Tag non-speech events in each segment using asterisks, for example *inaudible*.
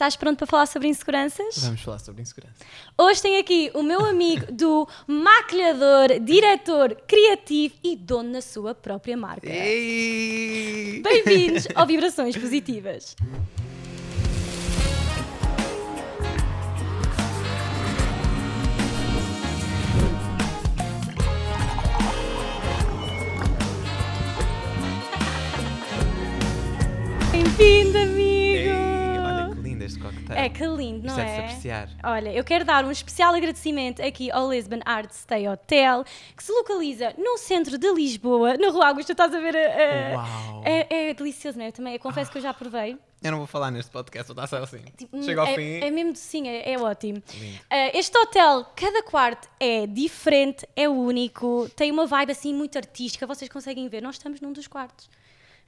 Estás pronto para falar sobre inseguranças? Vamos falar sobre insegurança. Hoje tenho aqui o meu amigo do maquilhador, diretor, criativo e dono da sua própria marca. Bem-vindos ao Vibrações Positivas. É que lindo, não é é? apreciar. Olha, eu quero dar um especial agradecimento aqui ao Lisbon Art Stay Hotel, que se localiza no centro de Lisboa, na Rua Augusta. Estás a ver? a- a- Uau! É, é delicioso, não é? Eu também eu confesso que eu já provei. Eu não vou falar neste podcast, vou estar só assim. Tipo, Chega ao é, fim. É mesmo docinho, é, é ótimo. Ah, este hotel, cada quarto é diferente, é único, tem uma vibe assim muito artística. Vocês conseguem ver, nós estamos num dos quartos.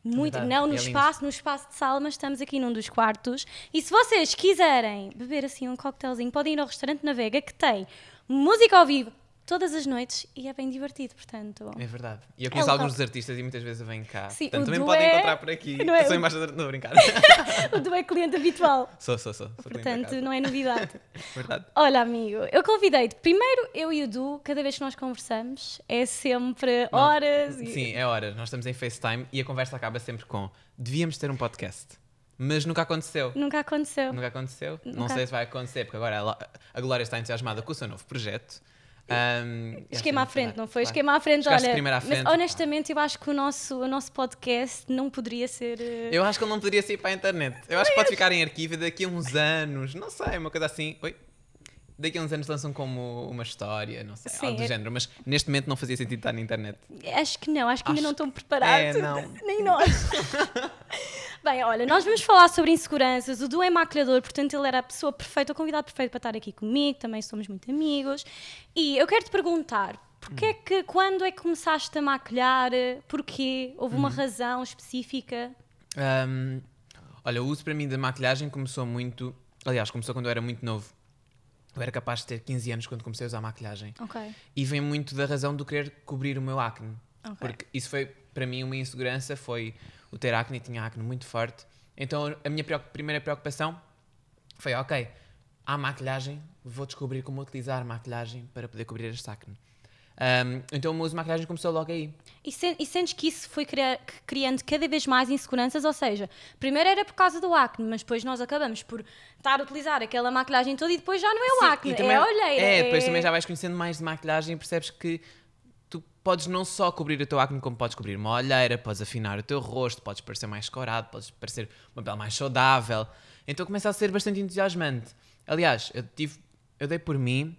Muito, Verdade, não no é espaço, no espaço de sala, mas estamos aqui num dos quartos. E se vocês quiserem beber assim um coquetelzinho, podem ir ao restaurante na Vega que tem música ao vivo todas as noites e é bem divertido, portanto. É verdade. E eu conheço local. alguns dos artistas e muitas vezes eu venho cá. Sim, Portanto, também Du podem é- encontrar por aqui. *laughs* não é Eu sou embaixador. Não, brincar. *laughs* O do é cliente habitual, sou, sou, sou. portanto não é novidade. *laughs* Verdade. Olha, amigo, eu convidei-te. Primeiro, eu e o Du, cada vez que nós conversamos, é sempre horas. e- Sim, é hora. Nós estamos em FaceTime e a conversa acaba sempre com devíamos ter um podcast. Mas nunca aconteceu. Nunca aconteceu. Nunca aconteceu. Não Nunca. sei se vai acontecer, porque agora a Glória está entusiasmada com o seu novo projeto. Um, Esquema à acho que frente, não foi? Claro. Esquema à frente, Chegaste olha. à frente. Mas honestamente, eu acho que o nosso, o nosso podcast não poderia ser. eh, Eu acho que ele não poderia sair para a internet. Eu acho que pode ficar em arquivo daqui a uns anos, não sei, uma coisa assim. Oi? Daqui a uns anos lançam como uma história, não sei, Sim, algo do é- género, mas neste momento não fazia sentido estar na internet. Acho que não, acho que ainda Acho- não estão preparados. É, não. *laughs* Nem nós. *laughs* Bem, olha, nós vamos falar sobre inseguranças. O Du é maquilhador, portanto, ele era a pessoa perfeita, o convidado perfeito para estar aqui comigo. Também somos muito amigos. E eu quero te perguntar. Porquê é que, quando é que começaste a maquilhar? Porquê? Houve Uhum. uma razão específica? Ahm, olha, o uso para mim da maquilhagem começou muito. Aliás, começou quando eu era muito novo. Eu era capaz de ter 15 anos quando comecei a usar maquilhagem. Ok. E vem muito da razão de querer cobrir o meu acne. Ok. Porque isso foi, para mim, uma insegurança, foi o ter acne, tinha acne muito forte. Então, a minha primeira preocupação foi, ok, há maquilhagem, vou descobrir como utilizar maquilhagem para poder cobrir este acne. Ahm, então, o meu uso de maquilhagem começou logo aí. E, sen- e sentes que isso foi cria- criando cada vez mais inseguranças? Ou seja, primeiro era por causa do acne, mas depois nós acabamos por estar a utilizar aquela maquilhagem toda e depois já não é o Sim, acne, também- é a olheira. É, depois também já vais conhecendo mais de maquilhagem e percebes que podes não só cobrir o teu acne, como podes cobrir uma olheira, podes afinar o teu rosto, podes parecer mais escorado, podes parecer uma pele mais saudável. Então começa a ser bastante entusiasmante. Aliás, eu tive, eu dei por mim,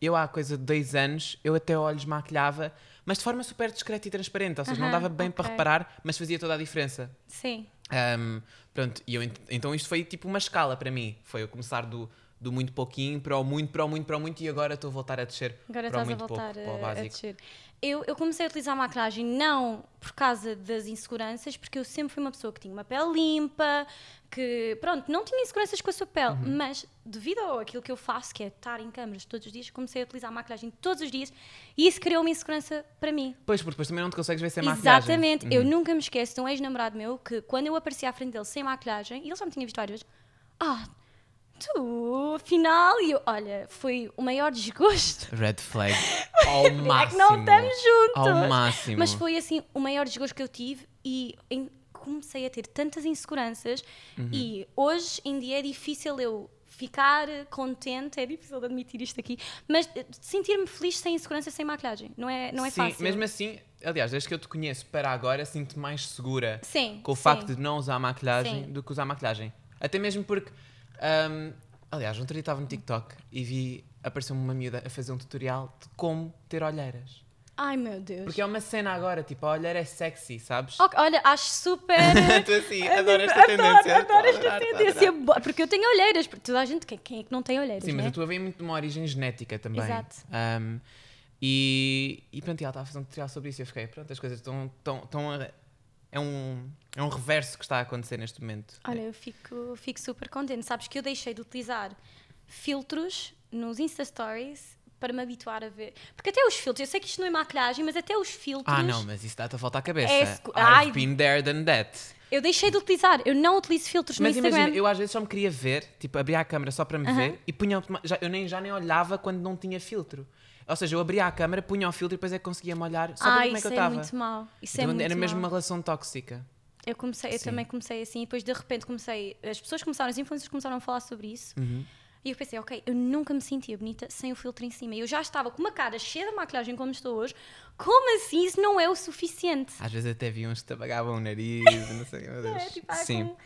eu há coisa de dois anos, eu até olhos maquilhava, mas de forma super discreta e transparente, ou seja, não Aham, dava bem para ok. reparar, mas fazia toda a diferença. Sim. Um, pronto, e eu, ent- então isto foi tipo uma escala para mim. Foi eu começar do, do muito pouquinho para o muito, para o muito, para o muito e agora estou a voltar a descer Agora para estás a muito voltar pouco, para o a, a descer. Eu, eu comecei a utilizar a maquilhagem não por causa das inseguranças, porque eu sempre fui uma pessoa que tinha uma pele limpa, que, pronto, não tinha inseguranças com a sua pele, Uhum. mas devido àquilo que eu faço, que é estar em câmaras todos os dias, comecei a utilizar a maquilhagem todos os dias e isso criou uma insegurança para mim. Pois, porque depois também não te consegues ver sem maquilhagem. Exatamente. Eu Uhum. nunca me esqueço de um ex-namorado meu que, quando eu aparecia à frente dele sem maquilhagem, e ele já me tinha visto várias vezes, ah, tu, afinal, e eu, olha, foi o maior desgosto. Red flag. *laughs* Ao máximo. É que não estamos juntos. Ao máximo. Mas foi assim o maior desgosto que eu tive e em- comecei a ter tantas inseguranças Uhum. e hoje em dia é difícil eu ficar contente, é difícil de admitir isto aqui, mas eh, sentir-me feliz sem insegurança, sem maquilhagem. Não é, não é Sim, fácil. mesmo assim, aliás, desde que eu te conheço para agora, sinto-me mais segura Sim, com o sim. facto de não usar maquilhagem do que usar maquilhagem. Até mesmo porque, hum, aliás, ontem eu estava no TikTok e vi, apareceu-me uma miúda a fazer um tutorial de como ter olheiras. Ai meu Deus. Porque é uma cena agora, tipo, a olheira é sexy, sabes? Ok, olha, acho super. *laughs* Tu assim, adoro esta adoro, tendência. Adoro esta Estou a adorar, estou a tendência. adorar. boa, Porque eu tenho olheiras. Porque toda a gente. Quem, quem é que não tem olheiras? Sim, mas né? a tua vem muito de uma origem genética também. Exato. Um, e, e pronto, ela estava a fazer um tutorial sobre isso e eu fiquei, pronto, as coisas estão. estão, estão a- é, um, é um reverso que está a acontecer neste momento. Olha, eu fico, fico super contente. Sabes que eu deixei de utilizar filtros nos Insta Stories para me habituar a ver. Porque até os filtros, eu sei que isto não é maquilhagem, mas até os filtros. Ah, não, mas isso dá-te a volta à cabeça. É I've Ai. been there than that. Eu deixei de utilizar, eu não utilizo filtros Mas no Instagram. imagina, eu às vezes só me queria ver, tipo, abria a câmera só para me ver e punha. Já, eu nem, já nem olhava quando não tinha filtro. Ou seja, eu abria a câmera, punha o filtro e depois é que conseguia-me olhar só ah, como é isso que eu é estava. muito mau. Isso é Então, muito era mesmo uma relação tóxica. Eu comecei, eu Sim. também comecei assim, e depois de repente comecei, as pessoas começaram, os influencers começaram a falar sobre isso. Uhum. E eu pensei, ok, eu nunca me sentia bonita sem o filtro em cima. Eu já estava com uma cara cheia de maquilhagem como estou hoje. Como assim? Isso não é o suficiente. Às vezes até vi uns que apagavam o nariz, não sei, meu *laughs* Deus. É, tipo, ah, Sim. com-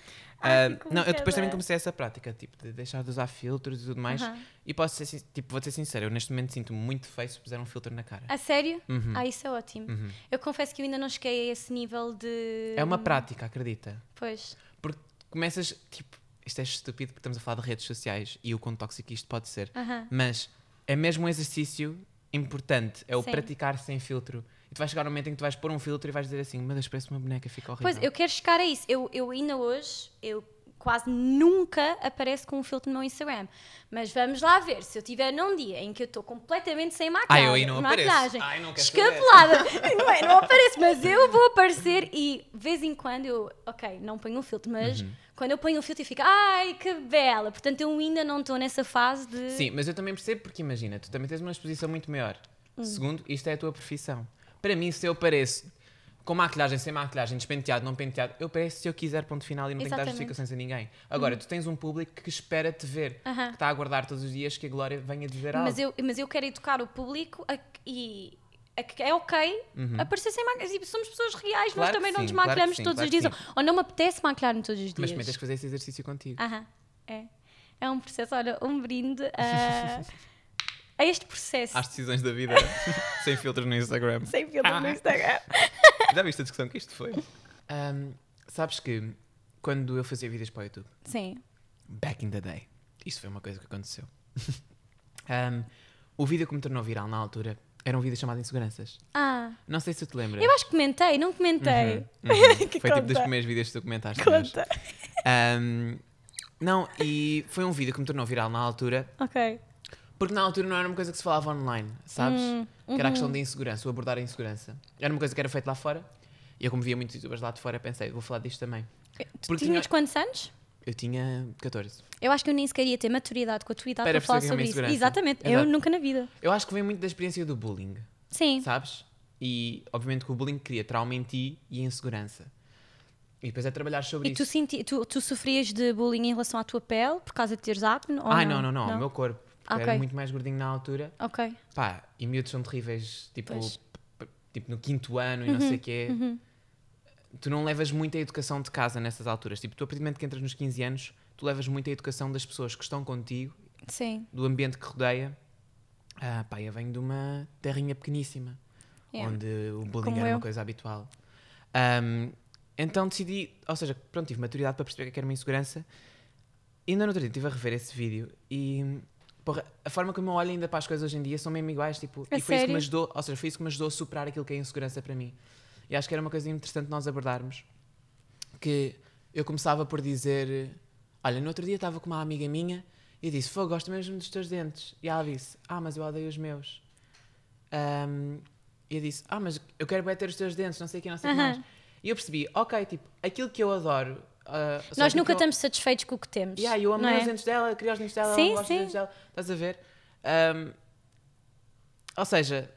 Ah, não, eu depois também comecei essa prática, tipo, de deixar de usar filtros e tudo mais. E posso ser, tipo, vou ser sincero, eu neste momento sinto-me muito feio se puser um filtro na cara. A sério? Uhum. Ah, isso é ótimo. Eu confesso que eu ainda não cheguei a esse nível de. É uma prática, acredita. Pois. Porque começas, tipo, isto é estúpido porque estamos a falar de redes sociais e o quão tóxico isto pode ser. Mas é mesmo um exercício importante, é o Sim. praticar sem filtro. E tu vais chegar um momento em que tu vais pôr um filtro e vais dizer assim, meu Deus, parece uma boneca, fica horrível. Pois, eu quero chegar a isso. Eu, eu ainda hoje, eu quase nunca apareço com um filtro no meu Instagram. Mas vamos lá ver, se eu tiver num dia em que eu estou completamente sem não apareço. maquilhagem Ai, não quero escapulada, *laughs* não é, não apareço, mas eu vou aparecer e de vez em quando eu, ok, não ponho um filtro, mas Uhum. quando eu ponho um filtro eu fico, ai, que bela. Portanto, eu ainda não estou nessa fase de... Sim, mas eu também percebo porque imagina, tu também tens uma exposição muito maior. Hum. Segundo, isto é a tua profissão. Para mim, se eu pareço com maquilhagem, sem maquilhagem, despenteado, não penteado, eu pareço se eu quiser, ponto final, e não tenho que dar justificações a ninguém. Agora, tu tens um público que espera te ver, que está a aguardar todos os dias que a Glória venha dizer algo. Mas eu, mas eu quero educar o público a e é ok aparecer sem maquilhagem. Tipo, Somos pessoas reais, Uhum. Claro nós também não sim, nos claro que maquilhamos sim, todos claro os dias. sim. Ou não me apetece maquilhar-me todos os dias. Mas também tens que fazer esse exercício contigo. Aham, é. É um processo, olha, um brinde a, *laughs* a este processo. Às decisões da vida, *laughs* sem filtros no Instagram. Sem filtro no Instagram. *laughs* Já viste a discussão que isto foi? Ahm, sabes que quando eu fazia vídeos para o YouTube, Sim. back in the day, isto foi uma coisa que aconteceu. *laughs* Ahm, o vídeo que me tornou viral na altura era um vídeo chamado Inseguranças. Ah, Não sei se tu te lembras. eu acho que comentei, não comentei. Uhum. Que Foi tipo dos conta. primeiros vídeos que tu comentaste. Conta. Ahm, não, e foi um vídeo que me tornou viral na altura, Ok. Porque na altura não era uma coisa que se falava online, sabes? Hum, Que era a uhum. questão da insegurança, o abordar a insegurança. Era uma coisa que era feita lá fora, e eu, como via muitos youtubers lá de fora, pensei, vou falar disto também. Tu Porque tinhas tinha- quantos anos? Eu tinha 14. Eu acho que eu nem sequer ia ter maturidade com a tua idade Para para falar é sobre isso. Exatamente, eu Exato. nunca na vida. Eu acho que vem muito da experiência do bullying, Sim. sabes? E obviamente que o bullying cria trauma em ti e insegurança. E depois é trabalhar sobre E isso. tu, senti, tu, tu sofrias de bullying em relação à tua pele por causa de teres acne? Ou Ai, não, não, não, o meu corpo. Ah, Era muito mais gordinho na altura. Ok. Pá, e miúdos são terríveis, tipo. Uhum, tipo no quinto ano e não sei o quê. Tu não levas muita educação de casa nessas alturas. Tipo, tu a partir do momento que entras nos 15 anos, tu levas muita educação das pessoas que estão contigo, Sim. do ambiente que rodeia. Ah, pá, eu venho de uma terrinha pequeníssima, Yeah. onde o bullying Como era eu. uma coisa habitual. Ahm, então decidi, ou seja, pronto, tive maturidade para perceber que era uma insegurança. E ainda no outro dia estive a rever esse vídeo e porra, a forma como eu olho ainda para as coisas hoje em dia são mesmo iguais, tipo, A e foi isso que sério? me ajudou, ou seja, foi isso que me ajudou a superar aquilo que é insegurança para mim. E acho que era uma coisa interessante nós abordarmos, que eu começava por dizer, olha, no outro dia estava com uma amiga minha e eu disse, fogo, gosto mesmo dos teus dentes. E ela disse, ah, mas eu odeio os meus. Ahm, e eu disse, ah, mas eu quero bem ter os teus dentes, não sei o que, não sei o que mais. E eu percebi, ok, tipo, aquilo que eu adoro. Seja, Nós nunca eu- estamos satisfeitos com o que temos. Yeah, eu amo não os é? dentes dela, queria os dentes dela, Sim, sim. dos dentes dela. Estás a ver? Ahm, ou seja,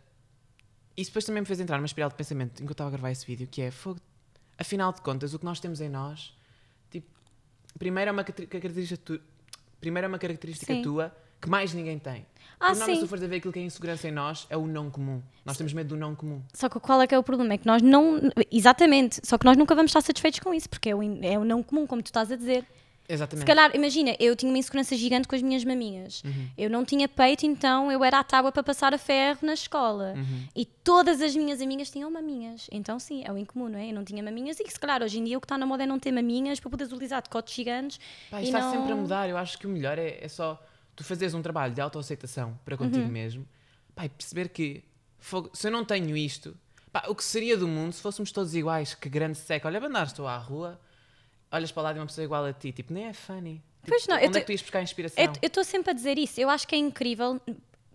isso depois também me fez entrar numa espiral de pensamento enquanto eu estava a gravar esse vídeo, que é, fogo, afinal de contas, o que nós temos em nós, tipo, primeiro é uma característica, tu- primeiro é uma característica Sim. tua que mais ninguém tem. Ah, Por norma, se sim. tu fores a ver aquilo que é insegurança em nós, é o não comum. Nós temos medo do não comum. Só que qual é que é o problema? É que nós não. Exatamente. Só que nós nunca vamos estar satisfeitos com isso, porque é o, in- é o não comum, como tu estás a dizer. Se Exatamente. calhar, imagina, eu tinha uma insegurança gigante com as minhas maminhas. Uhum. Eu não tinha peito, então eu era à tábua para passar a ferro na escola. Uhum. E todas as minhas amigas tinham maminhas. Então, sim, é o incomum, não é? Eu não tinha maminhas e que, se calhar, hoje em dia o que está na moda é não ter maminhas para poderes utilizar decotes gigantes. Pá, e isto está não... sempre a mudar. Eu acho que o melhor é, é só tu fazeres um trabalho de autoaceitação para contigo Uhum. mesmo pá, e perceber que se eu não tenho isto, pá, o que seria do mundo se fôssemos todos iguais? Que grande seca. Olha, andar, estou à rua, olhas para lá de uma pessoa igual a ti, tipo, nem é funny. Tipo, Pois não, eu onde tô- é que tu ias buscar inspiração? Eu eu estou sempre a dizer isso. Eu acho que é incrível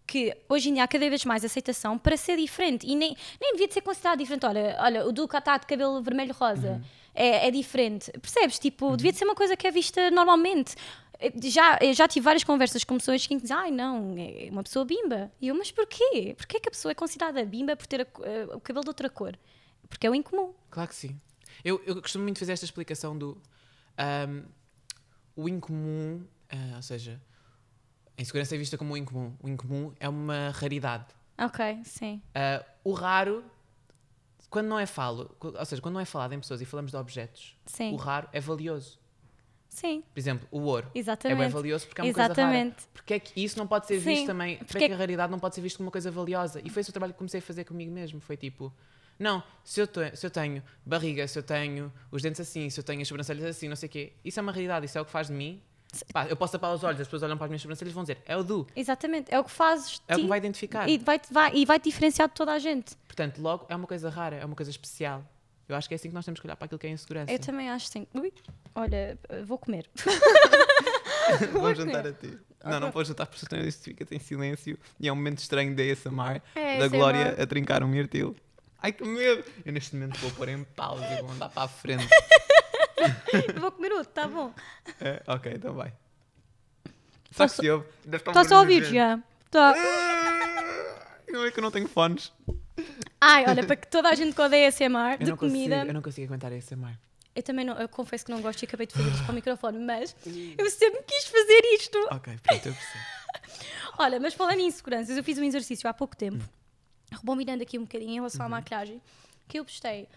que hoje em dia há cada vez mais aceitação para ser diferente e nem, nem devia de ser considerado diferente. Olha, olha o Duca está de cabelo vermelho-rosa. É, é diferente. Percebes? Tipo, devia de ser uma coisa que é vista normalmente. Já, eu já tive várias conversas com pessoas que dizem, ai não, é uma pessoa bimba. E eu, mas porquê? Porquê que a pessoa é considerada bimba por ter a co- eh, o cabelo de outra cor? Porque é o incomum. Claro que sim. Eu, eu costumo muito fazer esta explicação do ahm, o incomum, ah, ou seja, a insegurança é vista como o incomum. O incomum é uma raridade. Ok, sim. Ah, o raro, quando não é falo, ou seja, quando não é falado em pessoas e falamos de objetos, Sim. o raro é valioso. Sim, Por exemplo, o ouro é exatamente. bem valioso porque é uma Exatamente. coisa rara. Porque é que isso não pode ser Sim, visto também? Porque, porque é que a raridade não pode ser visto como uma coisa valiosa? E foi esse o trabalho que comecei a fazer comigo mesmo. Foi tipo, não, se eu, te- se eu tenho barriga, se eu tenho os dentes assim, se eu tenho as sobrancelhas assim, não sei o quê, isso é uma raridade, isso é o que faz de mim. Pá, eu posso tapar os olhos, as pessoas olham para as minhas sobrancelhas e vão dizer, é o Du, Exatamente. É o que fazes é o que vai identificar. e vai, vai, e vai diferenciar de toda a gente. Portanto, logo é uma coisa rara, é uma coisa especial. Eu acho que é assim que nós temos que olhar para aquilo que é insegurança. Eu também acho sim. Ui, olha, vou comer. *laughs* Vou juntar a ti. Não, não podes juntar porque senão isto fica em silêncio e é um momento estranho da ASMR, É, da. Glória a trincar um mirtilo. Ai que medo! Eu neste momento vou pôr em pausa e vou andar para a frente. *laughs* vou comer outro, tá bom. É, ok, então vai. Só que se ouve. deve estar um Está só a ouvir já. Tá. Não é que eu não tenho fones. Ai, olha, para que toda a gente que odeia ASMR Eu de não, comida. consigo, eu não consigo aguentar ASMR. Eu também não, eu confesso que não gosto e acabei de fazer isto para o microfone, mas eu sempre quis fazer isto. Ok, pronto, eu percebo. *laughs* Olha, mas falando em inseguranças, eu fiz um exercício há pouco tempo, rebobinando aqui um bocadinho em relação à maquilhagem, que eu postei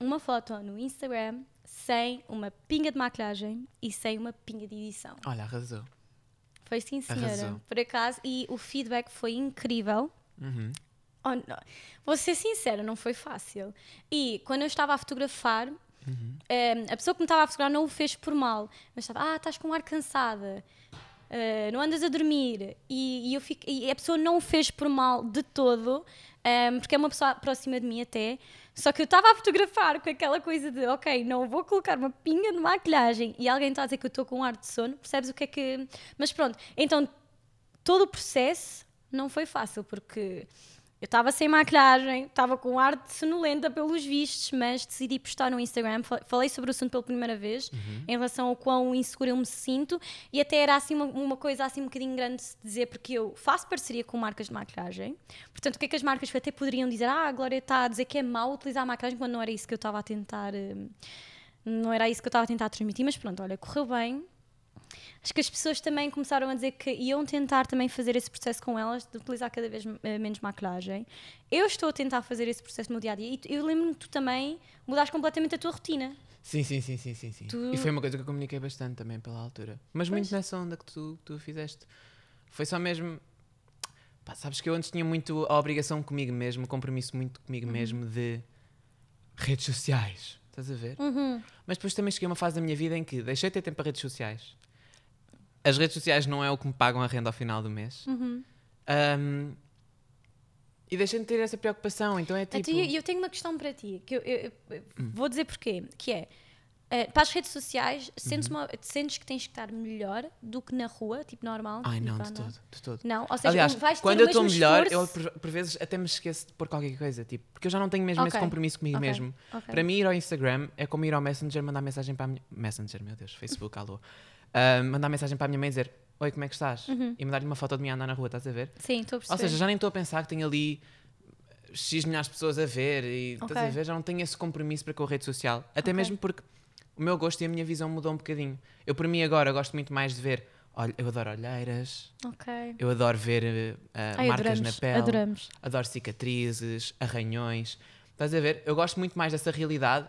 uma foto no Instagram sem uma pinga de maquilhagem e sem uma pinga de edição. Olha, arrasou. Foi sim, senhora, Arrasou. por acaso, e o feedback foi incrível. Uhum. Oh, não. Vou ser sincera, não foi fácil. E quando eu estava a fotografar, eh, a pessoa que me estava a fotografar não o fez por mal, mas estava, ah, estás com um ar cansada, eh, não andas a dormir. E, e eu fico, e a pessoa não o fez por mal de todo, eh, porque é uma pessoa próxima de mim até. Só que eu estava a fotografar com aquela coisa de, ok, não vou colocar uma pinga de maquilhagem e alguém está a dizer que eu estou com um ar de sono, percebes o que é que. Mas pronto, então todo o processo não foi fácil, porque eu estava sem maquilhagem, estava com um ar de sonolenta pelos vistos, mas decidi postar no Instagram. Fa- Falei sobre o assunto pela primeira vez, em relação ao quão insegura eu me sinto, e até era assim uma, uma coisa assim um bocadinho grande de se dizer, porque eu faço parceria com marcas de maquilhagem. Portanto, o que é que as marcas até poderiam dizer? Ah, a Glória está a dizer que é mau utilizar maquilhagem, quando não era isso que eu estava a tentar. hum, Não era isso que eu estava a tentar transmitir, mas pronto, olha, correu bem. Acho que as pessoas também começaram a dizer que iam tentar também fazer esse processo com elas, de utilizar cada vez eh, menos maquilhagem. Eu estou a tentar fazer esse processo no meu dia a dia e eu lembro-me que tu também mudaste completamente a tua rotina. Sim, sim, sim, sim, sim, sim. Tu- E foi uma coisa que eu comuniquei bastante também pela altura. Mas muito Pois. nessa onda que tu, tu fizeste. Foi só mesmo. Pá, sabes que eu antes tinha muito a obrigação comigo mesmo, o compromisso muito comigo Uhum. mesmo de redes sociais. Estás a ver? Uhum. Mas depois também cheguei a uma fase da minha vida em que deixei de ter tempo para redes sociais. As redes sociais não é o que me pagam a renda ao final do mês. Uhum. Ahm, e deixei de ter essa preocupação. Então é Então, tipo. Hum. E eu, tenho uma questão para ti, que eu, eu- eu- vou dizer porquê, que é, eh, para as redes sociais, sentes, Uhum. uma- sentes que tens que estar melhor do que na rua, tipo normal? Ai, não, tipo, de andar? todo, de todo. Não, ou seja, Aliás, vais ter quando eu estou melhor, eu esforço- por, por vezes até me esqueço de pôr qualquer coisa, tipo, porque eu já não tenho mesmo esse Ok, compromisso comigo ok, mesmo. ok. Para mim, ir ao Instagram é como ir ao Messenger, mandar mensagem para a minha. Messenger, meu Deus, Facebook, alô. Ah, mandar mensagem para a minha mãe e dizer: Oi, como é que estás? E mandar-lhe uma foto de mim a andar na rua, estás a ver? Sim, estou a perceber. Ou seja, já nem estou a pensar que tenho ali X milhares de pessoas a ver e estás Ok. a ver? Já não tenho esse compromisso para com a rede social. Até Ok. mesmo porque o meu gosto e a minha visão mudou um bocadinho. Eu, por mim, agora gosto muito mais de ver. Olha, eu adoro olheiras, Ok. eu adoro ver ah, Ai, marcas adoramos, na pele, adoramos. adoro cicatrizes, arranhões. Estás a ver? Eu gosto muito mais dessa realidade,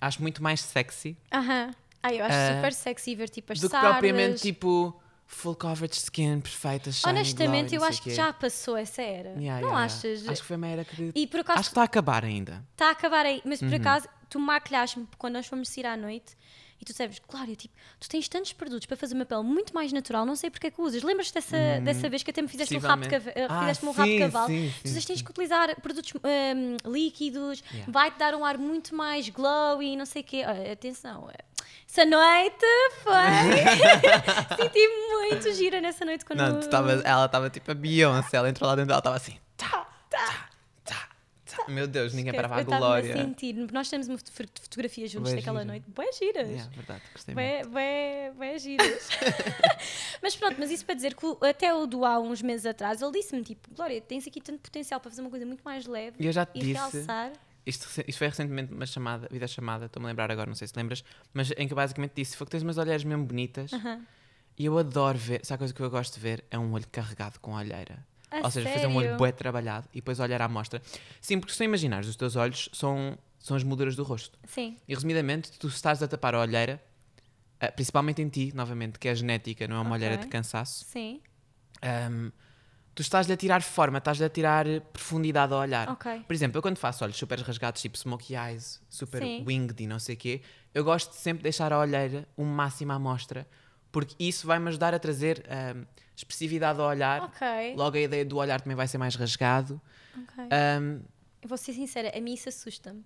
acho muito mais sexy Aham. Ai, eu acho Ah, super sexy ver tipo as do que sardas. propriamente tipo full coverage skin, perfeita, shiny, Honestamente, glowy, eu acho que já passou essa era. Yeah, não yeah, achas? yeah. Acho que foi uma era que. E por Acho acaso que está a acabar ainda. está a acabar aí, mas Uhum. por acaso tu maquilhaste-me quando nós fomos sair à noite e tu sabes, claro, tipo, tu tens tantos produtos para fazer uma pele muito mais natural, não sei porque é que usas. Lembras-te dessa, dessa vez que até me fizeste um rabo de, Possivelmente. eh, Ah, um rabo de cavalo? sim, tu sim, tens sim. que utilizar produtos hum, líquidos, vai-te dar um ar muito mais glowy, não sei o quê. Olha, atenção, eh, Essa noite foi. *laughs* Senti muito gira nessa noite quando. Não, tu tava, ela estava tipo a Beyoncé, ela entrou lá dentro, ela estava assim. Tá, tá, tá, tá. Meu Deus, ninguém Esquece, parava a eu estava glória. a sentir. Nós temos uma foto- fotografia juntos Bué daquela gira. noite. Boé giras. Yeah, verdade, gostei muito. Bué, giras. *laughs* mas pronto, mas isso para dizer que até o do há uns meses atrás, ele disse-me tipo, Glória, tens aqui tanto potencial para fazer uma coisa muito mais leve E eu já te e disse. realçar. Isto, isto foi recentemente uma chamada, vida chamada, estou-me a lembrar agora, não sei se lembras, mas em que eu basicamente disse: foi que tens umas olheiras mesmo bonitas Aham. e eu adoro ver. Sabe a coisa que eu gosto de ver? É um olho carregado com olheira. A Ou seja, fazer um olho sério? bué trabalhado e depois olhar à mostra. Sim, porque se tu imaginares, os teus olhos são, são as molduras do rosto. Sim. E resumidamente, tu estás a tapar a olheira, ah, principalmente em ti, novamente, que é genética, não é uma olheira Ok. de cansaço. Sim. ahm, tu estás-lhe a tirar forma, estás-lhe a tirar profundidade ao olhar. Ok. Por exemplo, eu quando faço olhos super rasgados, tipo smokey eyes, super Sim. winged e não sei o quê, eu gosto de sempre deixar a olheira o máximo à mostra, porque isso vai-me ajudar a trazer ahm, expressividade ao olhar. Ok. Logo a ideia do olhar também vai ser mais rasgado. ok. Ahm, Eu vou ser sincera, a mim isso assusta-me.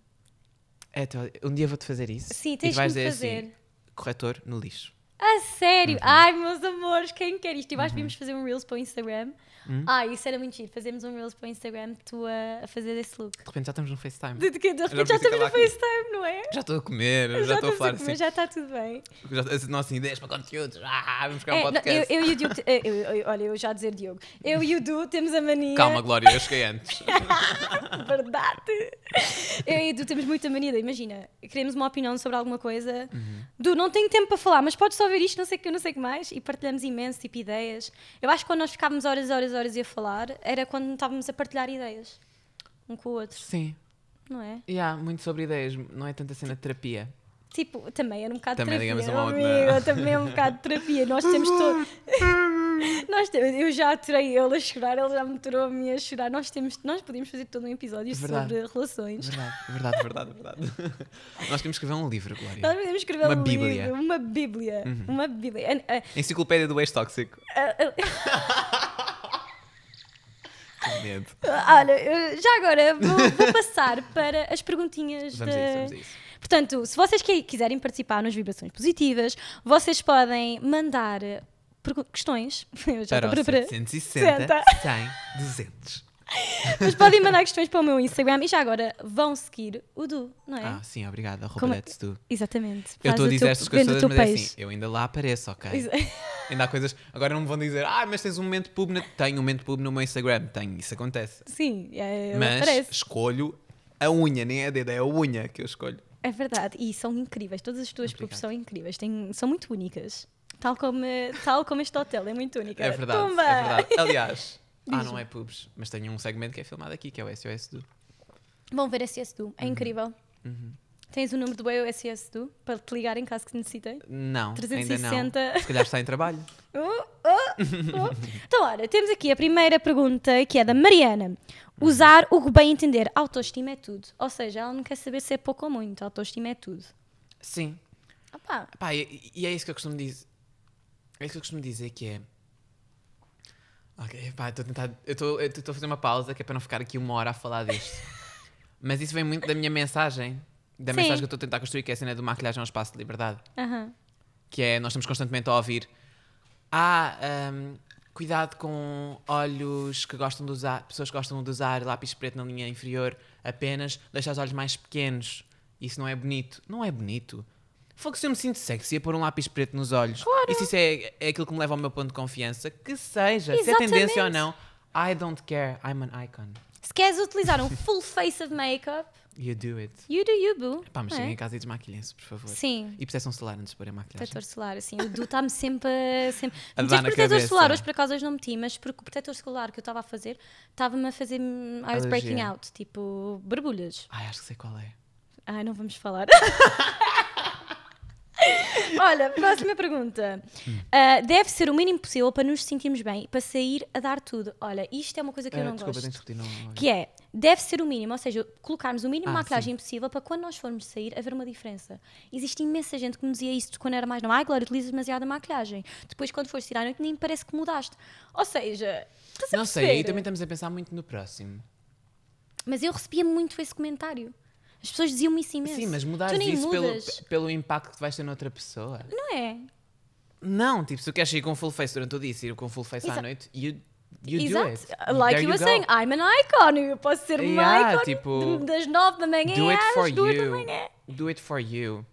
é, tu- um dia vou-te fazer isso. Sim, e tens tu vais que dizer fazer. assim, corretor no lixo. A sério? Uhum. Ai, meus amores, quem quer isto? Eu acho que devíamos fazer um Reels para o Instagram. Uhum. Ai, isso era muito giro. Fazemos um Reels para o Instagram, tu a, a fazer esse look. De repente já estamos no FaceTime. De, de, de, de repente Já já estamos no FaceTime, não é? Já estou a comer, *laughs* já, estou a falar comer, assim. Já está tudo bem. Já, nossa, ideias para conteúdos. Ah, vamos buscar um É, não, podcast. eu, eu e o Diogo, eu- eu- olha, eu já a dizer Diogo, eu e o Du temos a mania. Calma, Glória, eu cheguei antes. *laughs* Verdade. Eu e o Du temos muita mania. Imagina, queremos uma opinião sobre alguma coisa. Uhum. Du, não tenho tempo para falar, mas podes só ver isto, não sei o que, não sei o que mais. E partilhamos imenso, tipo, ideias. Eu acho que quando nós ficávamos horas, horas, horas a falar, era quando estávamos a partilhar ideias. Um com o outro, Sim. não é? E há muito sobre ideias, não é tanta cena de terapia. Tipo, também era um bocado Também, de terapia. digamos, uma amigo, outra- *laughs* também é um bocado de terapia. Nós temos todo. *laughs* nós temos... Eu já aturei ele a chorar, ele já me aturou a mim a chorar. Nós, temos... nós podíamos fazer todo um episódio Verdade. sobre relações. Verdade, *laughs* verdade, verdade, verdade. Nós temos que escrever um livro, Nós Glória. podemos escrever Uma um bíblia. livro, uma bíblia, uma bíblia. Enciclopédia do ex-tóxico. Medo. ah, olha, já agora vou, vou passar para as perguntinhas Vamos de... a isso, vamos a isso. Portanto, se vocês quiserem participar nas vibrações positivas, vocês podem mandar eh, questões. *laughs* Eu já Para estou para- 760, 100, 200. Mas podem mandar questões para o meu Instagram e já agora vão seguir o Du, não é? Ah, sim, obrigada. Como- tu. Exatamente. Eu estou a dizer estas coisas mas é assim, eu ainda lá apareço, ok? Exa- *laughs* Ainda há coisas. Agora não me vão dizer, ah, mas tens um momento pub. Na... Tenho um momento pub no meu Instagram. Tenho, isso acontece. Sim, é, mas aparece. escolho a unha, nem é a dedo, é a unha que eu escolho. É verdade, e são incríveis. Todas as tuas pubs são incríveis, têm- são muito únicas. Tal como, tal como este hotel é muito única. É verdade, é verdade. Aliás, *laughs* ah, não é pubs, mas tenho um segmento que é filmado aqui, que é o SOS do. Vão ver Du, Uhum. é incrível. Tens o número do eu SS Du para te ligar em caso que necessitem. Não, 360. ainda não. Se calhar está em trabalho. *laughs* Uh, uh, uh. então, olha, temos aqui a primeira pergunta que é da Mariana. Usar o que bem entender. Autoestima é tudo. Ou seja, ela não quer saber se é pouco ou muito. Autoestima é tudo. Sim. Opá, Pá, e, e é isso que eu costumo dizer. É isso que eu costumo dizer que é. Ok, pá, estou a tentar. Eu estou a fazer uma pausa que é para não ficar aqui uma hora a falar disto. *laughs* Mas isso vem muito da minha mensagem. Da Sim. mensagem que eu estou a tentar construir, que é a cena do maquilhagem é um espaço de liberdade. aham. Que é, nós estamos constantemente a ouvir. Ah, hum, cuidado com olhos que gostam de usar, pessoas que gostam de usar lápis preto na linha inferior apenas, deixa os olhos mais pequenos. Isso não é bonito. Não é bonito. Fogo se eu me sinto sexy a pôr um lápis preto nos olhos. E se isso é, é aquilo que me leva ao meu ponto de confiança, que seja. Se é tendência ou Exatamente. não, I don't care. I'm an icon. Se queres utilizar um full face of makeup, You do it. you do you, boo. Pá, mas não cheguem é? em casa e desmaquilhem-se, por favor. Sim. E proteção solar antes de pôr a maquilhagem. Protetor solar, assim, o Du está-me sempre a. Sempre... A Meteste protetor cabeça. solar, hoje por acaso hoje não meti, mas porque o protetor solar que eu estava a fazer estava-me a fazer. hum, I was Alergia. breaking out, tipo, borbulhas. Ai, acho que sei qual é. Ai, não vamos falar. *laughs* Olha, próxima pergunta. Ah, deve ser o mínimo possível para nos sentirmos bem e para sair a dar tudo. Olha, isto é uma coisa que eu Ah, não desculpa, gosto. tens de repetir. Não, Que é, deve ser o mínimo, ou seja, colocarmos o mínimo de Ah, maquilhagem possível para quando nós formos sair haver uma diferença. Existe imensa gente que me dizia isso de quando era mais não. Ai, Glória, utilizas demasiada maquilhagem. Depois, quando fores tirar a noite, nem parece que mudaste. Ou seja, estás a Não sei, aí também estamos a pensar muito no próximo. Mas eu recebia muito esse comentário. As pessoas diziam-me isso imenso. Sim, mas nem isso pelo, mudas. pelo impacto que vais ter noutra pessoa. Não é? Não, tipo, se tu queres sair com full face durante o dia e sair com full face à noite, you, you do Exato. it. Like There you were go. saying, I'm an icon. Eu posso ser uma Yeah, icon tipo, de- das nove da manhã Do it for às duas da you. manhã. Do it for you.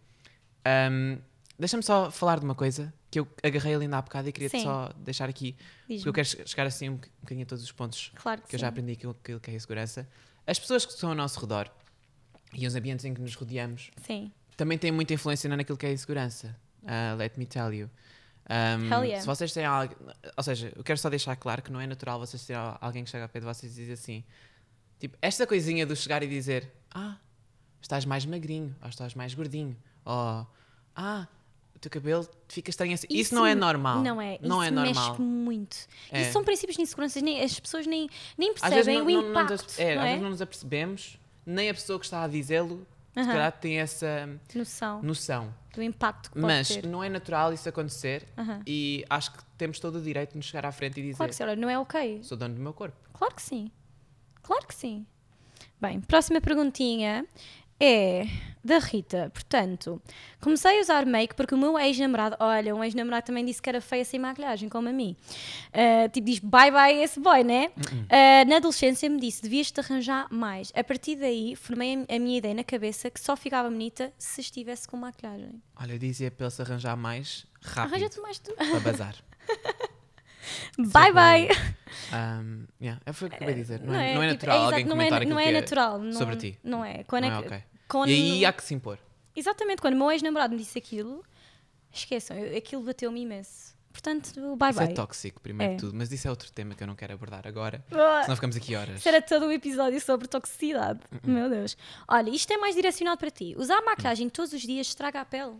Um, Deixa-me só falar de uma coisa que eu agarrei ali há bocado e queria Sim. só deixar aqui, porque eu quero che- chegar assim um boc- um bocadinho a todos os pontos Claro que, que eu sim. já aprendi aquilo, aquilo que é a segurança. As pessoas que estão ao nosso redor e os ambientes em que nos rodeamos Sim. também têm muita influência naquilo que é a segurança. Uh, let me tell you. Um, Hell yeah. Se vocês têm algo. Ou seja, eu quero só deixar claro que não é natural vocês terem al- alguém que chega ao pé de vocês e diz assim: tipo, esta coisinha do chegar e dizer, ah, estás mais magrinho, ou estás mais gordinho, ou ah, o teu cabelo fica estranho assim. Isso, não é normal. Não é. Não isso é normal. mexe muito. É. Isso são princípios de insegurança. Nem, as pessoas nem, nem Às percebem não, o não- impacto. é, não às é? vezes não nos apercebemos, nem a pessoa que está a dizê-lo, se Aham. calhar tem essa Noção noção. Do impacto que pode Mas ter. não é natural isso acontecer Aham. e acho que temos todo o direito de nos chegar à frente e dizer Claro que. Olha, não é ok. sou dono do meu corpo. Claro que sim. Claro que sim. Bem, próxima perguntinha é da Rita. Portanto, comecei a usar make porque o meu ex-namorado, olha, um ex-namorado também disse que era feia sem maquilhagem, como a mim. Ah, tipo, diz bye bye esse boy, né? Ah, na adolescência me disse, devias-te arranjar mais. A partir daí, formei a a minha ideia na cabeça que só ficava bonita se estivesse com maquilhagem. Olha, eu dizia para ele se arranjar mais rápido Arranja-te mais tu. para bazar. *laughs* bye bye. Um, yeah, é foi o que eu acabei de dizer. Não, é, é, não é tipo, natural exato, alguém não comentar é, não que é natural não- sobre ti. Não é. Quando Não é é que- ok. quando- E aí há que se impor. Exatamente, quando o meu ex-namorado me disse aquilo, esqueçam, eu- aquilo bateu-me imenso. Portanto, bye Isso é bye. tóxico, primeiro É. de tudo, mas isso é outro tema que eu não quero abordar agora, Ah, senão ficamos aqui horas. Era todo um episódio sobre toxicidade. Uh-uh. Meu Deus. Olha, isto é mais direcionado para ti. Usar maquilhagem todos os dias estraga a pele.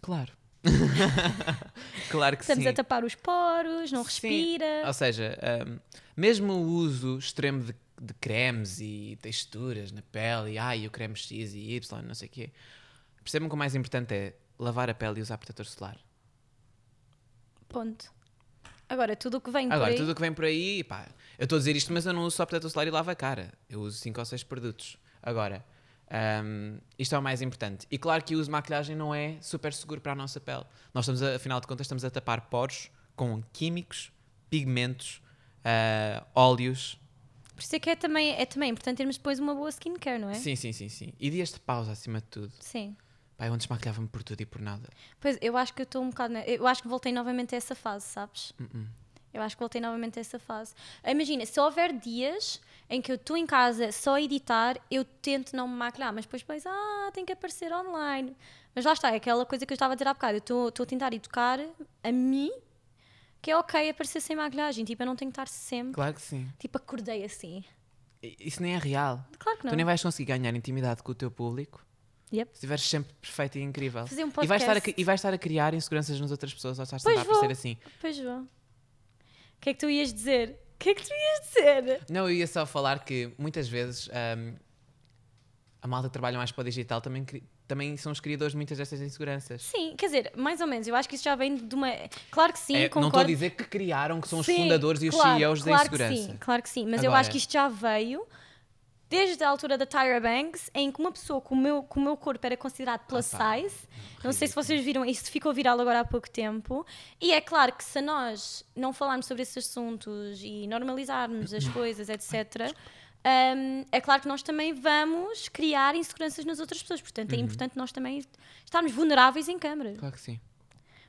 Claro. *laughs* claro que Estamos sim. a tapar os poros, não Sim. respira. Ou seja, um, mesmo o uso extremo de, de cremes e texturas na pele, e ai, o creme X e Y, não sei o quê, percebam que o mais importante é lavar a pele e usar protetor solar. Ponto. Agora, tudo o que vem por Agora, aí... tudo o que vem por aí, pá, eu estou a dizer isto, mas eu não uso só protetor solar e lavo a cara. Eu uso 5 ou 6 produtos. Agora, um, isto é o mais importante. E claro que o uso de maquilhagem não é super seguro para a nossa pele. Nós estamos, a, afinal de contas, estamos a tapar poros com químicos, pigmentos, ah, óleos. Por isso é que é também, é também importante termos depois uma boa skincare, não é? Sim, sim, sim, sim. E dias de pausa acima de tudo. Sim. Pá, eu antes maquilhava-me por tudo e por nada. Pois, eu acho que eu estou um bocado... Eu acho que voltei novamente a essa fase, sabes? Uh-uh. Eu acho que voltei novamente a essa fase. Imagina, se houver dias em que eu estou em casa só a editar, eu tento não me maquilhar, mas depois depois, ah, tem que aparecer online. Mas lá está, é aquela coisa que eu estava a dizer há bocado. Eu estou a tentar educar a mim que é ok aparecer sem maquilhagem. Tipo, eu não tenho que estar sempre. Claro que sim. Tipo, acordei assim. Isso nem é real. Claro que não. Tu nem vais conseguir ganhar intimidade com o teu público Yep. se estiveres sempre perfeito e incrível. Fazer um e, vais estar a, podcast. e vais estar a criar inseguranças nas outras pessoas ou estás sempre a aparecer assim. Pois vou. O que é que tu ias dizer? O que é que tu ias dizer? Não, eu ia só falar que muitas vezes ahm, a malta que trabalha mais para o digital também, também são os criadores de muitas destas inseguranças. Sim, quer dizer, mais ou menos. Eu acho que isso já vem de uma. Claro que sim, É, não estou a dizer que criaram, que são os Sim, fundadores e os claro, CEOs claro da que insegurança. sim, claro que sim, mas eu Agora- acho que isto já veio desde a altura da Tyra Banks, em que uma pessoa com o meu, com o meu corpo era considerado plus Ah, size. Não sei se vocês viram, isso ficou viral agora há pouco tempo. E é claro que se nós não falarmos sobre esses assuntos e normalizarmos as *coughs* coisas, etc., hum, é claro que nós também vamos criar inseguranças nas outras pessoas. Portanto, é Uhum. importante nós também estarmos vulneráveis em câmara. Claro que sim.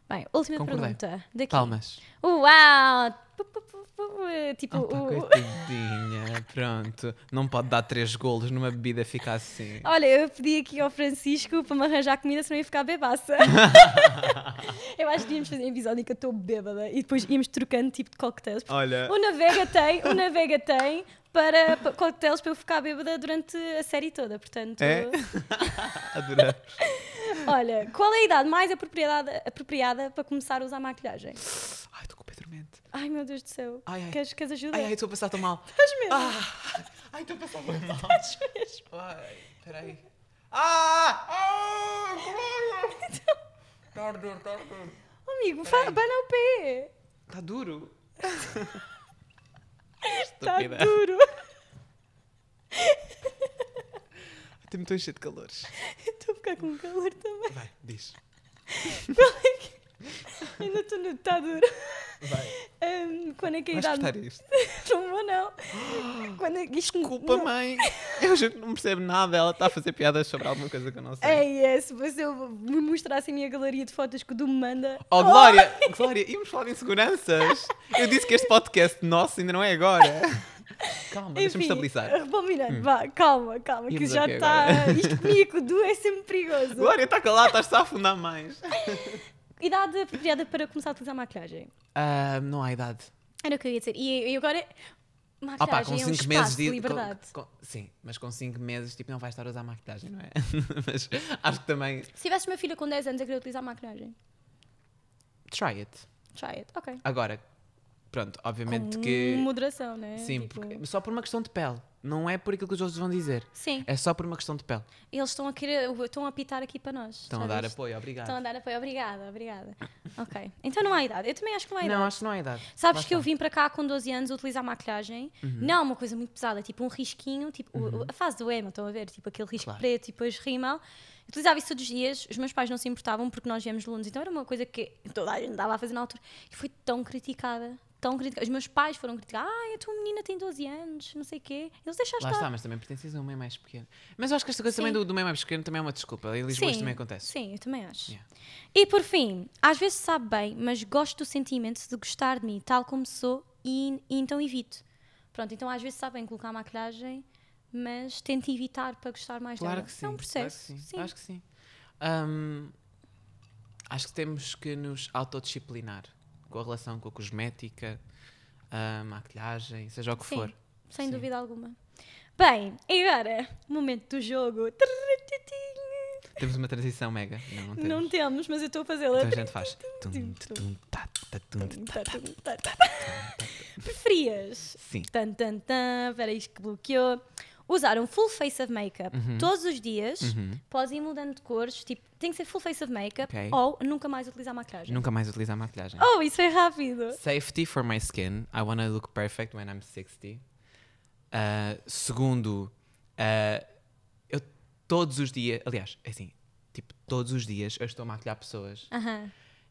Bem, última Concordei. pergunta. Daqui. Palmas. Uau! Pu, pu, pu, pu, Tipo, Opa, o- coitadinha. *laughs* Pronto. Não pode dar três golos numa bebida ficar assim. Olha, eu pedi aqui ao Francisco para me arranjar comida, senão ia ficar bebaça. *laughs* eu acho que íamos fazer um episódio em que eu estou bêbada e depois íamos trocando tipo de cocktails. Olha. O Navega tem, o Navega tem para, para cocktails para eu ficar bêbada durante a série toda, portanto. É? *laughs* Adoramos. Olha, qual é a idade mais apropriada, apropriada para começar a usar maquilhagem? Ai, estou com o Pedro Mente. Ai meu Deus do céu. Ai, ai. Queres, queres ajuda? Ai, ai, estou a passar tão mal. Estás mesmo? Ah, ai, estou a passar bem mal. Estás mesmo? Ai, peraí. Ah! Ah! A arder, está a arder. Amigo, fa- bana o pé. Está duro. *laughs* Está duro. *laughs* Estou-me tão cheio de calores. Estou a ficar com calor também. Vai, diz. *laughs* Ainda estou no ditadura. Vai. Um, quando é que a Vais idade. cortar isto. Não vou, não. Quando que isto. Desculpa, não- mãe. Eu juro que não percebo nada. Ela está a fazer piadas sobre alguma coisa que eu não sei. É, é, se você me mostrasse a minha galeria de fotos que o Du me manda. Oh, Glória! Glória, íamos falar de inseguranças. Eu disse que este podcast nosso ainda não é agora. Calma, deixa-me estabilizar. Hum. Rebobinando, vá, calma, calma, que Íamos já está. *laughs* Isto comigo, Du é sempre perigoso. Glória, está calada, estás-te a afundar mais. *laughs* Idade apropriada para começar a utilizar maquilhagem. Ah, não há idade. Era o que eu ia dizer. E, e agora. Maquilhagem Opa, com é um 5 meses de de liberdade. com- com- sim, mas com 5 meses tipo, não vais estar a usar maquilhagem, não é? *laughs* mas acho que também. Se tivesse uma filha com 10 anos a querer utilizar maquilhagem, Try it. try it. Ok. Agora, pronto, obviamente Com que. moderação, né? Sim, Tipo, porque- só por uma questão de pele. Não é por aquilo que os outros vão dizer. Sim, É só por uma questão de pele. eles estão a querer, estão a apitar aqui para nós. Estão a dar apoio, obrigado. Estão a dar apoio. Obrigada, obrigada. *coughs* Ok. Então não há idade. Eu também acho que não há idade. Não, acho que não há idade. Sabes Lá que eu. Uhum. vim para cá com 12 anos a utilizar maquilhagem? Não uma coisa muito pesada, tipo um risquinho, tipo o- a fase do emo, estão a ver? Tipo aquele risco Claro. preto e depois rímel. Utilizava isso todos os dias, os meus pais não se importavam porque nós viemos de Londres, então era uma coisa que toda a gente andava a fazer na altura e foi tão criticada. Tão criticada. Os meus pais foram criticar, ah, a tua menina tem 12 anos, não sei o quê. Eles deixaram Lá estar. está, mas também pertences a um meio mais pequeno. Mas eu acho que esta coisa também Sim. do, do meio mais pequeno também é uma desculpa. Em Lisboa isto também acontece. Sim, eu também acho. Yeah. E por fim, às vezes sabe bem, mas gosto do sentimento de gostar de mim, tal como sou, e, e então evito. Pronto, então às vezes sabe bem colocar maquilhagem, mas tento evitar para gostar mais Claro dela. que sim. É um processo. Claro que sim. sim. Acho que sim. Hum, acho que temos que nos autodisciplinar com a relação com a cosmética, a maquilhagem, seja o que Sim, for. sem Sim. dúvida alguma. Bem, e agora, momento do jogo. Temos uma transição mega. Não, não temos. Não temos, mas eu estou a fazê-la. Então a gente faz. Tá, tá, tá. Preferias? Sim. Tan, tan, tan. Espera aí, isto que bloqueou. Usar um full face of makeup todos os dias, Uhum. podes ir mudando de cores, tipo, tem que ser full face of makeup Ok. ou nunca mais utilizar maquilhagem. Nunca mais utilizar maquilhagem. Oh, isso é rápido. Safety for my skin. I want to look perfect when I'm 60. Uh, segundo, uh, eu todos os dias, aliás, é assim, tipo, todos os dias eu estou a maquilhar pessoas.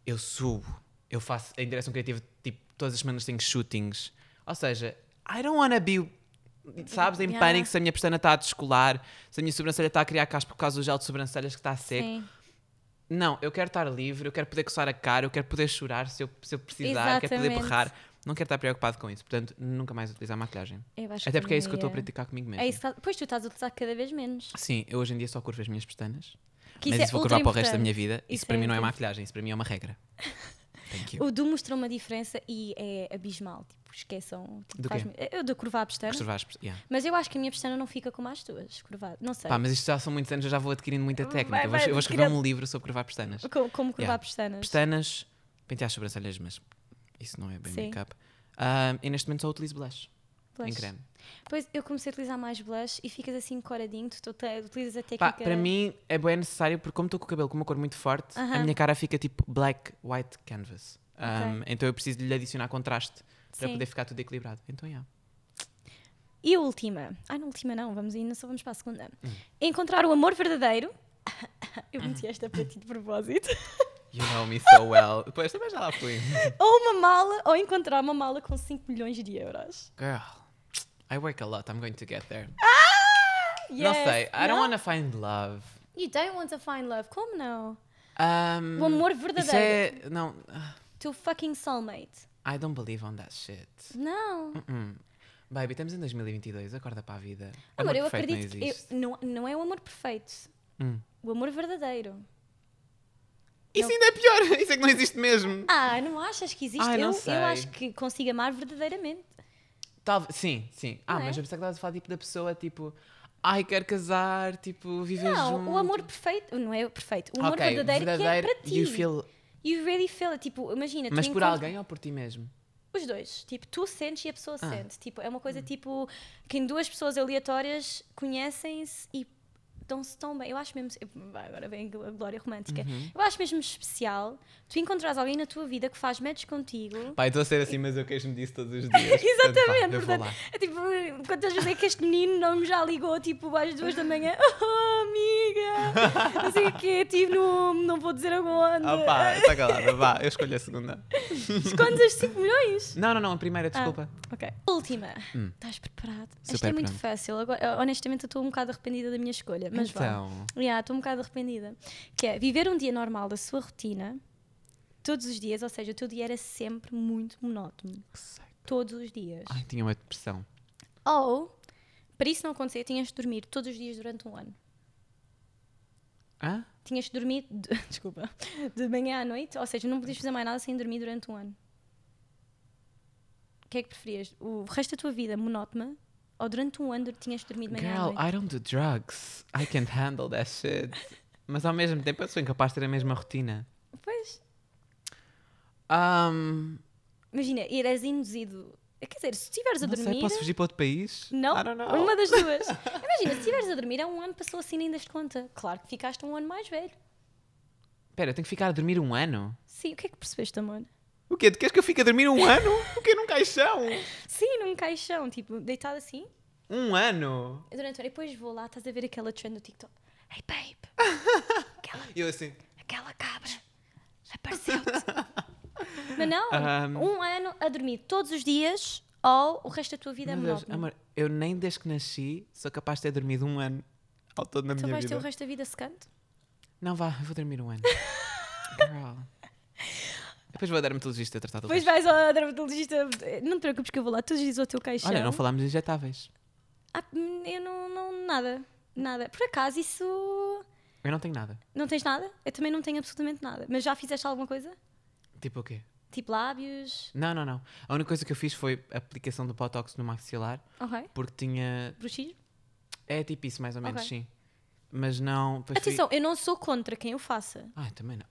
Eu subo, eu faço em direção criativa, tipo, todas as semanas tenho shootings. Ou seja, I don't want to be, sabes, em Yeah. pânico se a minha pestana está a descolar, se a minha sobrancelha está a criar caspa por causa do gel de sobrancelhas que está seco. Sim. Não, eu quero estar livre, eu quero poder coçar a cara, eu quero poder chorar se eu, se eu precisar, quero poder Exatamente. berrar. Não quero estar preocupado com isso. Portanto, nunca mais utilizar maquilhagem. Até porque é isso que eu estou a praticar comigo mesmo. É isso que Pois tu estás a utilizar cada vez menos. Sim, eu hoje em dia só curvo as minhas pestanas. Que mas é isso vou ultra curvar para o resto da importante. minha vida. Isso, Isso para é mim não é importante. maquilhagem, isso para mim é uma regra. *laughs* Thank you. O Du mostrou uma diferença e é abismal. Tipo, esqueçam. Tipo, Do quê? Eu de curvar a pestana. Conservar as pest- yeah. Mas eu acho que a minha pestana não fica como as tuas, curvada. Não sei. Pá, mas isto já são muitos anos, eu já vou adquirindo muita técnica. Vai, Eu vou, vai eu vou escrever um livro sobre curvar pestanas. Como, como curvar Yeah. pestanas. Pestanas, pentear as sobrancelhas, mas isso não é bem make-up. Ah, e neste momento só utilizo blush, em Blush. creme. Depois eu comecei a utilizar mais blush e ficas assim coradinho, tu te- utilizas a Pá, técnica. para mim é bem necessário porque como estou com o cabelo com uma cor muito forte, a Aham. minha cara fica tipo black, white canvas. Ok. Um, então eu preciso de lhe adicionar contraste para Sim. poder ficar tudo equilibrado. Então, yeah. E a última? Ah, não, a última não, vamos ainda só vamos para a segunda. Hum. Encontrar o amor verdadeiro. *laughs* eu meti esta para ti de propósito. You know me so well. Depois também já lá fui. *laughs* ou uma mala, ou encontrar uma mala com 5 milhões de euros. Girl, I work a lot. I'm going to get there. não Yes. sei. I don't Não? want to find love. You don't want to find love. Como não? Um, O amor Isso verdadeiro. é. Não. ah, To fucking soulmate. I don't believe on that shit. Não. Mm-mm. Baby, estamos em 2022. Acorda para a vida. Amor, eu perfeito não acredito que. eu- não, não é o amor perfeito. Hum. O amor verdadeiro. Isso ainda é pior. *laughs* Isso é que não existe mesmo. Ah, não achas que existe? Ai, não eu, eu acho que consigo amar verdadeiramente. Talvez, sim, sim. Ah, Não é? mas eu pensava que estavas a falar tipo da pessoa, tipo, ai, quero casar, tipo, viver Não, junto. o amor perfeito. Não é o perfeito. O amor Ok, verdadeiro, que é para ti. You feel, You really feel it. Tipo, imagina. mas por encontras- alguém ou por ti mesmo? Os dois. Tipo, tu sentes e a pessoa Ah. sente. Tipo, é uma coisa tipo que em duas pessoas aleatórias conhecem-se e dão-se tão bem. Eu acho mesmo. Agora vem a glória romântica. Uhum. Eu acho mesmo especial tu encontrares alguém na tua vida que faz match contigo. Pai, estou a ser assim, mas eu queixo-me disso todos os dias. *laughs* Exatamente, Portanto, vou portanto, lá. é tipo, quantas vezes é que este menino não me já ligou, tipo, às duas da manhã, *laughs* oh, amiga, não sei o quê, tipo, no, não vou dizer aonde, Ah pá, está calada, vá, eu escolho a segunda. *laughs* escondes as 5 milhões? Não, não, não, a primeira, desculpa. Ok. Última, estás preparado? Esta Hum. Super é muito pronto. fácil, Agora, honestamente eu estou um bocado arrependida da minha escolha, mas vá. então, Yeah, estou um bocado arrependida. Que é viver um dia normal da sua rotina, todos os dias, ou seja, o teu dia era sempre muito monótono. Todos os dias. ai, tinha uma depressão. Ou, para isso não acontecer, tinhas de dormir todos os dias durante um ano. Hã? Tinhas de dormir, de- *laughs* desculpa, de manhã à noite, ou seja, não podias fazer mais nada sem dormir durante um ano. O que é que preferias? O resto da tua vida monótona ou durante um ano tinhas de dormir de manhã à Girl, noite? I don't do drugs. I can't handle that shit. Mas ao mesmo tempo eu sou incapaz de ter a mesma rotina. Pois, Um, imagina, eras induzido. Quer dizer, se estiveres a não sei, dormir. posso fugir para outro país? Não, uma das duas. *laughs* Imagina, se estiveres a dormir há um ano, passou assim, nem das conta. Claro que ficaste um ano mais velho. Espera, eu tenho que ficar a dormir um ano? Sim, o que é que percebeste, amor? O quê? Tu queres que eu fique a dormir um *laughs* ano? O quê? Num caixão? Sim, num caixão, tipo, deitado assim. Um ano? Durante o ano. E depois vou lá, estás a ver aquela trend do TikTok. Hey, babe, *laughs* aquela, eu assim... aquela cabra apareceu-te. Mas não, Ahm. um ano a dormir todos os dias ou o resto da tua vida é monótono. amor, eu nem desde que nasci sou capaz de ter dormido um ano ao todo na Tu minha vais ter vida. o resto da vida secante? Não, vá, eu vou dormir um ano. *laughs* Girl. Depois vou a dermatologista tratar do Depois vais ao dermatologista. Não te preocupes que eu vou lá todos os dias ao teu caixão. Olha, não falámos de injetáveis. Ah, eu não, não. Nada. Nada. Por acaso, isso. Eu não tenho nada. Não tens nada? Eu também não tenho absolutamente nada. Mas já fizeste alguma coisa? Tipo o quê? Tipo lábios? Não, não, não. A única coisa que eu fiz foi a aplicação do Botox no maxilar, Ok. porque tinha... Bruxismo? É tipo isso, mais ou menos, Ok. sim. Mas não... depois fui- Atenção, eu não sou contra quem o faça. Ai, também não.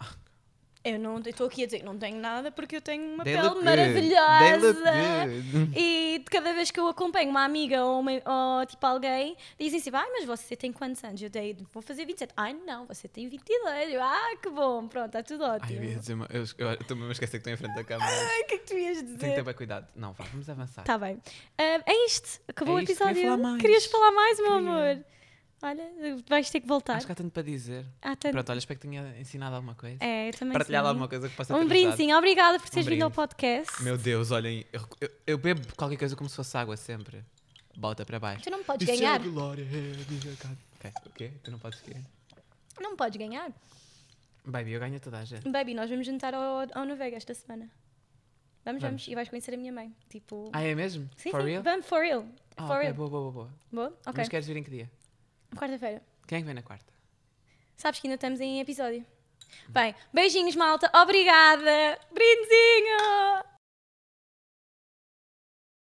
Eu não eu estou aqui a dizer que não tenho nada porque eu tenho uma pele maravilhosa. E de cada vez que eu acompanho uma amiga ou, uma- ou, tipo alguém, dizem assim: ai, mas você tem quantos anos? Eu dei, vou fazer 27. Ai, não, você tem 22. Eu, ah, que bom, pronto, está tudo Ai, ótimo. eu ia dizer... uma- Eu eu estou-me a esquecer que estou em frente da câmera. *laughs* Ai, o que é que tu ias Tenho que dizer? ter bem cuidado. Não, vá, vamos avançar. Tá bem. Ah, é isto. Acabou É o isto, queria episódio. falar mais. Querias falar mais, meu Queria. amor? Olha, vais ter que voltar. Acho que há tanto para dizer. Ah, tanto. Pronto, olha, espero que tenha ensinado alguma coisa. É, eu também Partilhado sim. alguma coisa que possa Um ter brinde, ajudado. sim. Obrigada por teres Um vindo ao podcast. Meu Deus, olhem, eu, eu- eu bebo qualquer coisa como se fosse água sempre. Bota para baixo. Tu não podes Isso é ganhar. glória, é God. Ok, O quê? Tu não podes querer? Não podes ganhar. Baby, eu ganho toda a gente. Baby, nós vamos jantar ao, ao Novega esta semana. Vamos, vamos, Vamos. E vais conhecer a minha mãe. Tipo. Ah, é mesmo? sim, For sim. real? Vamos, for real. Ah, for ok, real. boa, boa, boa. Boa? Ok. Mas queres vir em que dia? Quarta-feira. Quem é que vem na quarta? Sabes que ainda estamos em episódio. Bem, beijinhos, malta. Obrigada. Brindezinho!